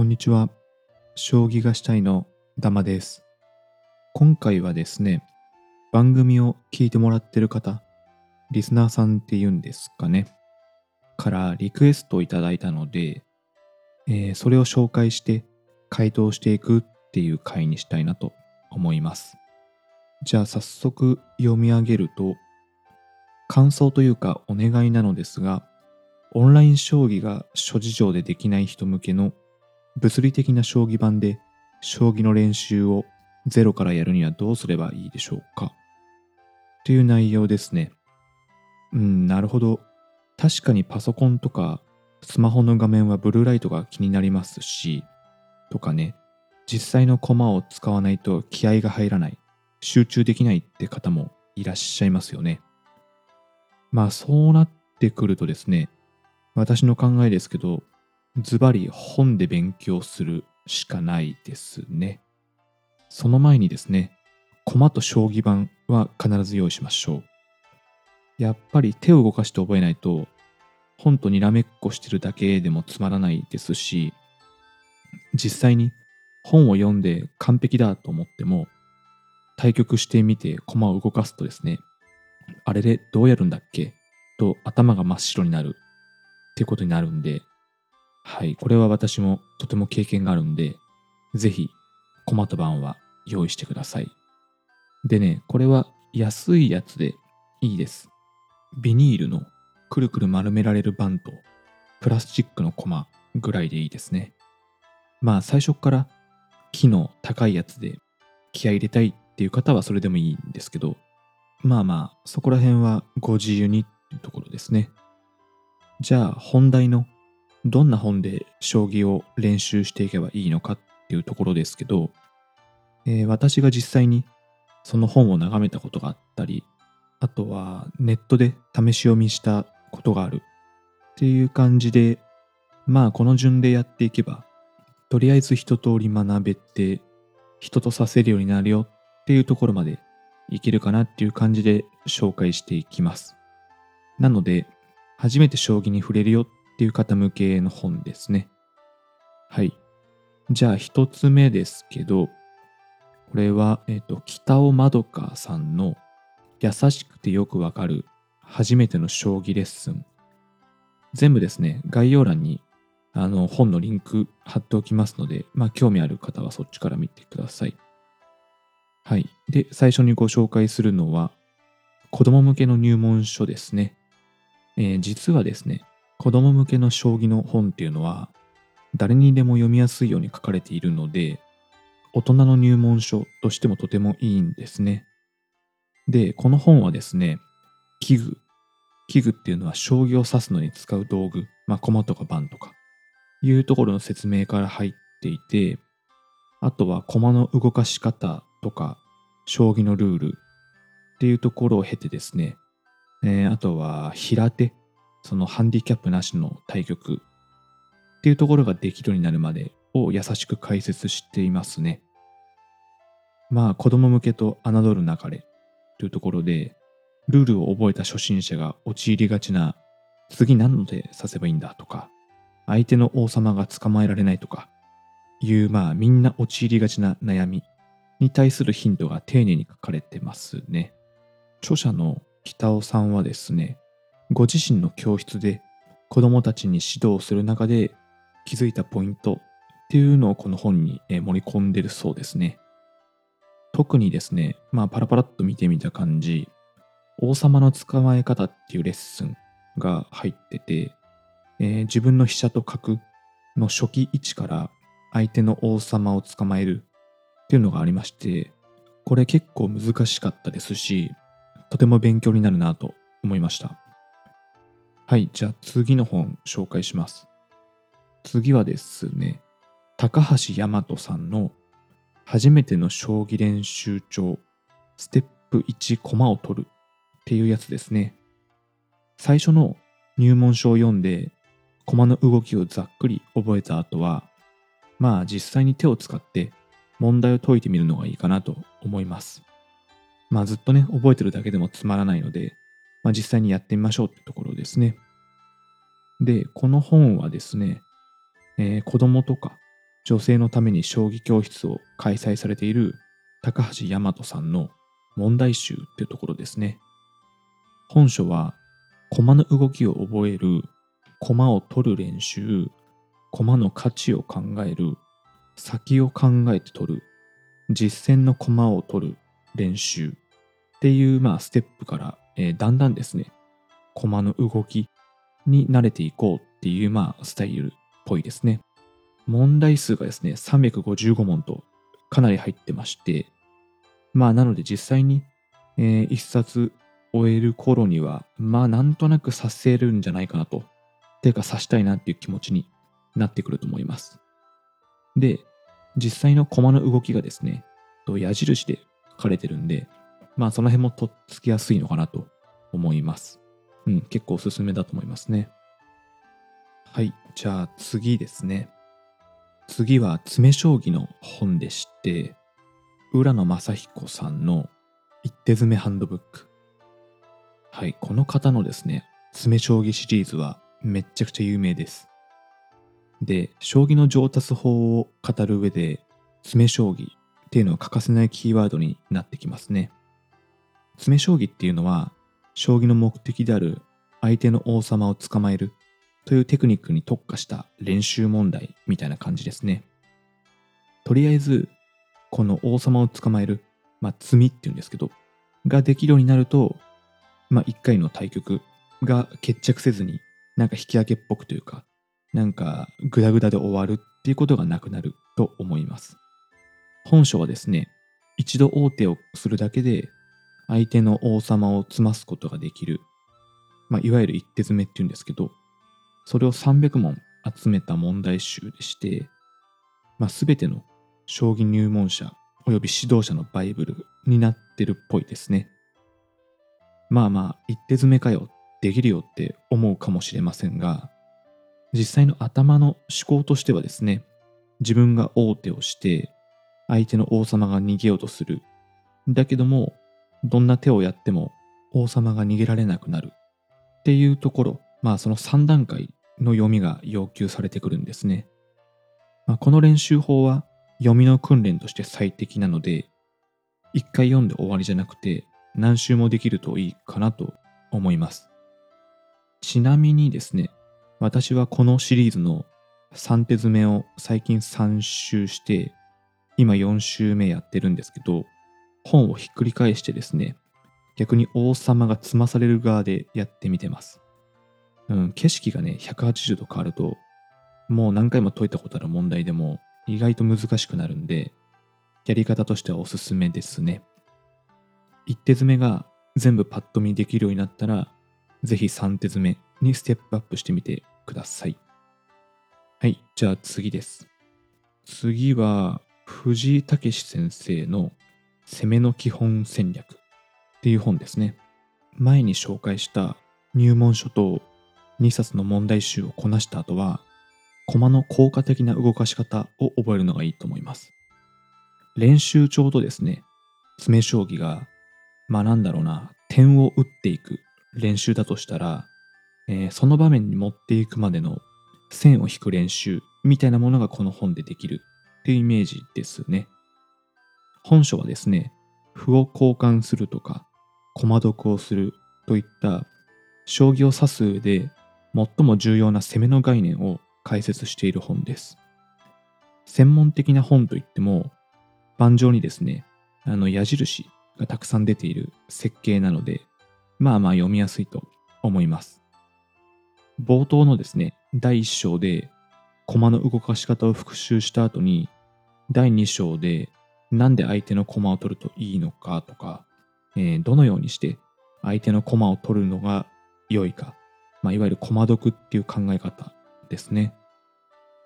こんにちは。将棋がしたいのダマです。今回はですね、番組を聞いてもらってる方、リスナーさんっていうんですかね、からリクエストをいただいたので、えー、それを紹介して回答していくっていう回にしたいなと思います。じゃあ早速読み上げると、感想というかお願いなのですが、オンライン将棋が諸事情でできない人向けの物理的な将棋盤で将棋の練習をゼロからやるにはどうすればいいでしょうか？という内容ですね。うん、なるほど。確かにパソコンとかスマホの画面はブルーライトが気になりますし、とかね、実際の駒を使わないと気合が入らない、集中できないって方もいらっしゃいますよね。まあそうなってくるとですね、私の考えですけど、ズバリ本で勉強するしかないですね。その前にですね、駒と将棋盤は必ず用意しましょう。やっぱり手を動かして覚えないと、本とにらめっこしてるだけでもつまらないですし、実際に本を読んで完璧だと思っても、対局してみて駒を動かすとですね、あれでどうやるんだっけ？と頭が真っ白になるってことになるんで、はい、これは私もとても経験があるんで、ぜひ、コマと版は用意してください。でね、これは安いやつでいいです。ビニールのくるくる丸められる板とプラスチックのコマぐらいでいいですね。まあ最初から木の高いやつで気合入れたいっていう方はそれでもいいんですけど、まあまあそこら辺はご自由にっていうところですね。じゃあ本題のどんな本で将棋を練習していけばいいのかっていうところですけど、えー、私が実際にその本を眺めたことがあったり、あとはネットで試し読みしたことがあるっていう感じで、まあこの順でやっていけば、とりあえず一通り学べて、人とさせるようになるよっていうところまでいけるかなっていう感じで紹介していきます。なので、初めて将棋に触れるよっていう方向けの本ですね。はい。じゃあ一つ目ですけど、これは、えっ、ー、と、北尾まどかさんの優しくてよくわかる初めての将棋レッスン。全部ですね、概要欄にあの本のリンク貼っておきますので、まあ興味ある方はそっちから見てください。はい。で、最初にご紹介するのは、子供向けの入門書ですね。えー、実はですね、子供向けの将棋の本っていうのは誰にでも読みやすいように書かれているので大人の入門書としてもとてもいいんですね。で、この本はですね、器具。器具っていうのは将棋を指すのに使う道具、まあ駒とか盤とかいうところの説明から入っていて、あとは駒の動かし方とか将棋のルールっていうところを経てですね、えー、あとは平手そのハンディキャップなしの対局っていうところができるようになるまでを優しく解説していますね。まあ子供向けと侮るなかれというところでルールを覚えた初心者が陥りがちな次何ので指せばいいんだとか相手の王様が捕まえられないとかいうまあみんな陥りがちな悩みに対するヒントが丁寧に書かれてますね。著者の北尾さんはですねご自身の教室で子供たちに指導する中で気づいたポイントっていうのをこの本に盛り込んでるそうですね。特にですね、まあパラパラっと見てみた感じ、王様の捕まえ方っていうレッスンが入ってて、えー、自分の飛車と角の初期位置から相手の王様を捕まえるっていうのがありまして、これ結構難しかったですし、とても勉強になるなと思いました。はい、じゃあ次の本紹介します。次はですね、高橋大和さんの初めての将棋練習帳ステップ1駒を取るっていうやつですね。最初の入門書を読んで駒の動きをざっくり覚えた後はまあ実際に手を使って問題を解いてみるのがいいかなと思います。まあずっとね覚えてるだけでもつまらないのでまあ、実際にやってみましょうってところですね。で、この本はですね、えー、子供とか女性のために将棋教室を開催されている高橋大和さんの問題集っていうところですね。本書は駒の動きを覚える、駒を取る練習、駒の価値を考える、先を考えて取る、実践の駒を取る練習っていうまあステップから、えー、だんだんですね、駒の動きに慣れていこうっていうまあスタイルっぽいですね。問題数がですね、355問とかなり入ってまして、まあなので実際に、えー、一冊終える頃には、まあなんとなくさせるんじゃないかなと。ていうかさしたいなっていう気持ちになってくると思います。で、実際のコマの動きがですね、矢印で書かれてるんで、まあその辺もとっつきやすいのかなと思います。うん、結構おすすめだと思いますね。はい、じゃあ次ですね。次は詰将棋の本でして、浦野正彦さんの一手詰めハンドブック。はい、この方のですね、詰将棋シリーズはめっちゃくちゃ有名です。で、将棋の上達法を語る上で、詰将棋っていうのは欠かせないキーワードになってきますね。詰将棋っていうのは、将棋の目的である相手の王様を捕まえるというテクニックに特化した練習問題みたいな感じですね。とりあえず、この王様を捕まえる、まあ、詰みっていうんですけど、ができるようになると、まあ、1回の対局が決着せずに、なんか引き分けっぽくというか、なんかグダグダで終わるっていうことがなくなると思います。本書はですね、一度王手をするだけで相手の王様を詰ますことができる、まあ、いわゆる一手詰めっていうんですけど、それを300問集めた問題集でして、まあ、全ての将棋入門者および指導者のバイブルになってるっぽいですね。まあまあ、一手詰めかよ、できるよって思うかもしれませんが、実際の頭の思考としてはですね、自分が王手をして、相手の王様が逃げようとする。だけども、どんな手をやっても王様が逃げられなくなる。っていうところ、まあその3段階の読みが要求されてくるんですね。まあ、この練習法は読みの訓練として最適なので、一回読んで終わりじゃなくて、何周もできるといいかなと思います。ちなみにですね、私はこのシリーズの3手詰めを最近3周して、今4周目やってるんですけど、本をひっくり返してですね、逆に王様が詰まされる側でやってみてます。うん、景色がね、180度変わると、もう何回も解いたことある問題でも意外と難しくなるんで、やり方としてはおすすめですね。一手詰めが全部パッと見できるようになったら、ぜひ3手詰めにステップアップしてみてください。はい、じゃあ次です。次は、藤井武先生の攻めの基本戦略っていう本ですね。前に紹介した入門書と2冊の問題集をこなした後は、駒の効果的な動かし方を覚えるのがいいと思います。練習帳とですね、詰将棋がまあなんだろうな、点を打っていく練習だとしたら、えー、その場面に持っていくまでの線を引く練習みたいなものがこの本でできるっていうイメージですね。本書はですね、歩を交換するとか、駒得をするといった将棋を指すで最も重要な攻めの概念を解説している本です。専門的な本といっても、盤上にですね、あの矢印がたくさん出ている設計なので、まあまあ読みやすいと思います。冒頭のですね、第1章で駒の動かし方を復習した後に、第2章でなんで相手の駒を取るといいのかとか、えー、どのようにして相手の駒を取るのが良いか、まあ、いわゆる駒得っていう考え方ですね。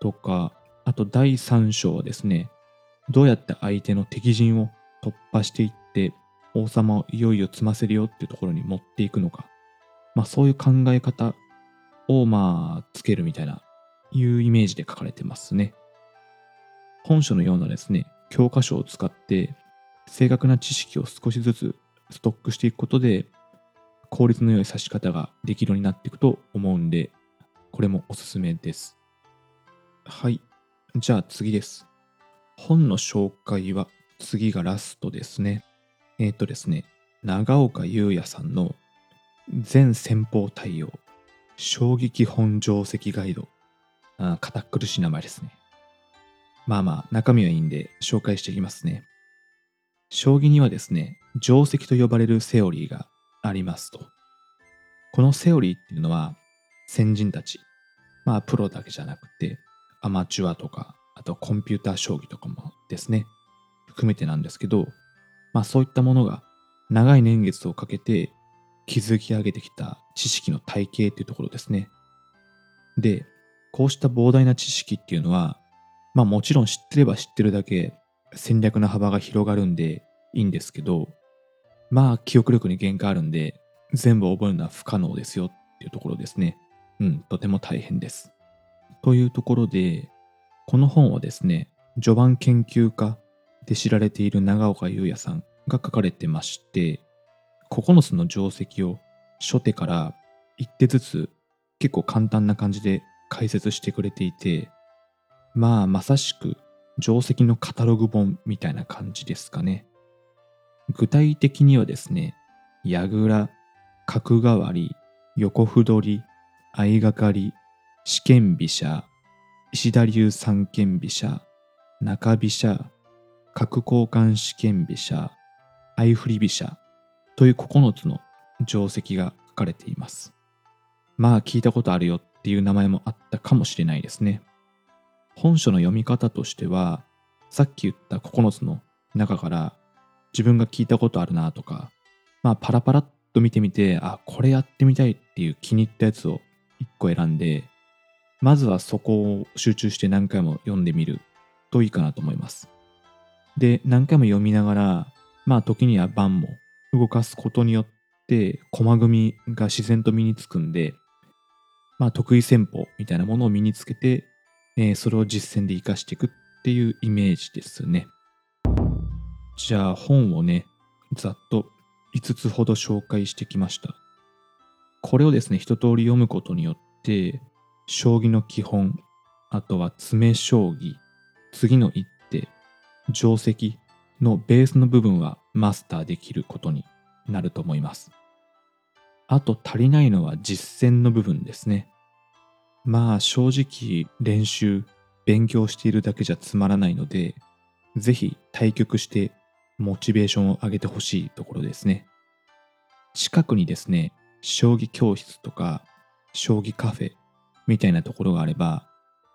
とか、あと第3章はですね、どうやって相手の敵陣を突破していって王様をいよいよ詰ませるよっていうところに持っていくのか、まあそういう考え方をまあつけるみたいな、いうイメージで書かれてますね。本書のようなですね、教科書を使って正確な知識を少しずつストックしていくことで効率の良い指し方ができるようになっていくと思うんで、これもおすすめです。はい。じゃあ次です。本の紹介は次がラストですね。えっ、とですね、長岡優也さんの全戦法対応将棋基本定石ガイド。あ堅苦しい名前ですね。まあまあ、中身はいいんで紹介していきますね。将棋にはですね、定石と呼ばれるセオリーがありますと。このセオリーっていうのは、先人たち、まあプロだけじゃなくて、アマチュアとか、あとコンピューター将棋とかもですね、含めてなんですけど、まあそういったものが長い年月をかけて築き上げてきた知識の体系っていうところですね。で、こうした膨大な知識っていうのは、まあもちろん知ってれば知ってるだけ戦略の幅が広がるんでいいんですけど、まあ記憶力に限界あるんで、全部覚えるのは不可能ですよっていうところですね。うん、とても大変です。というところで、この本はですね、序盤研究家で知られている長岡優也さんが書かれてまして、9つの定石を初手から一手ずつ結構簡単な感じで解説してくれていて、まあまさしく定石のカタログ本みたいな感じですかね。具体的にはですね、矢倉、角換わり、横歩取り、相掛かり、四間飛車、石田流三間飛車、中飛車、角交換四間飛車、相振り飛車という9つの定石が書かれています。まあ聞いたことあるよっていう名前もあったかもしれないですね。本書の読み方としては、さっき言った9つの中から自分が聞いたことあるなとか、まあパラパラっと見てみて、あ、これやってみたいっていう気に入ったやつを1個選んで、まずはそこを集中して何回も読んでみるといいかなと思います。で、何回も読みながら、まあ時には盤も動かすことによって駒組みが自然と身につくんで、まあ得意戦法みたいなものを身につけて、えーそれを実践で活かしていくっていうイメージですね。じゃあ本をね、ざっと5つほど紹介してきました。これをですね、一通り読むことによって、将棋の基本、あとは詰将棋、次の一手、定石のベースの部分はマスターできることになると思います。あと足りないのは実践の部分ですね。まあ正直練習、勉強しているだけじゃつまらないので、ぜひ対局してモチベーションを上げてほしいところですね。近くにですね、将棋教室とか将棋カフェみたいなところがあれば、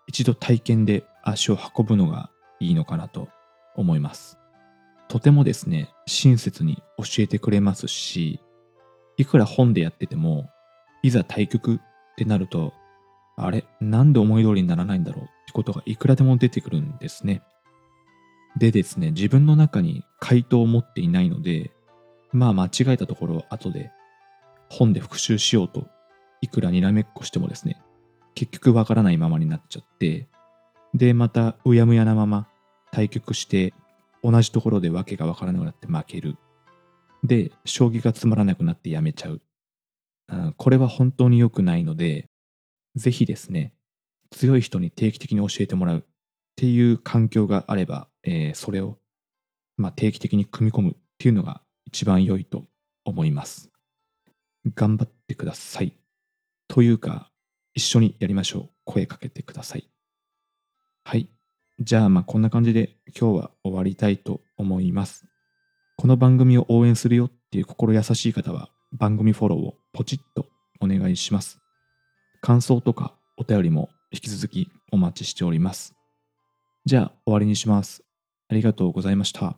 一度体験で足を運ぶのがいいのかなと思います。とてもですね、親切に教えてくれますし、いくら本でやってても、いざ対局ってなると、あれ、なんで思い通りにならないんだろう？ってことがいくらでも出てくるんですね。でですね、自分の中に回答を持っていないので、まあ間違えたところを後で本で復習しようといくらにらめっこしてもですね、結局わからないままになっちゃって、で、またうやむやなまま対局して同じところでわけがわからなくなって負ける。で、将棋がつまらなくなってやめちゃう。これは本当に良くないので、ぜひですね、強い人に定期的に教えてもらうっていう環境があれば、えーそれを、まあ、定期的に組み込むっていうのが一番良いと思います。頑張ってください。というか、一緒にやりましょう。声かけてください。はい。じゃあ、まあこんな感じで今日は終わりたいと思います。この番組を応援するよっていう心優しい方は番組フォローをポチッとお願いします。感想とかお便りも引き続きお待ちしております。じゃあ終わりにします。ありがとうございました。